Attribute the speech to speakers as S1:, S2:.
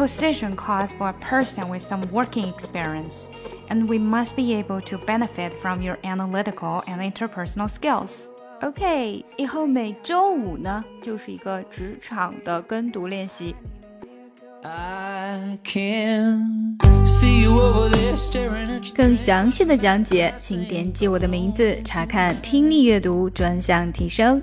S1: position calls for a person with some working experience, and we must be able to benefit from your analytical and interpersonal skills.
S2: OK，以后每周五呢，就是一个职场的跟读练习。更详细的讲解，请点击我的名字查看听力阅读专项提升。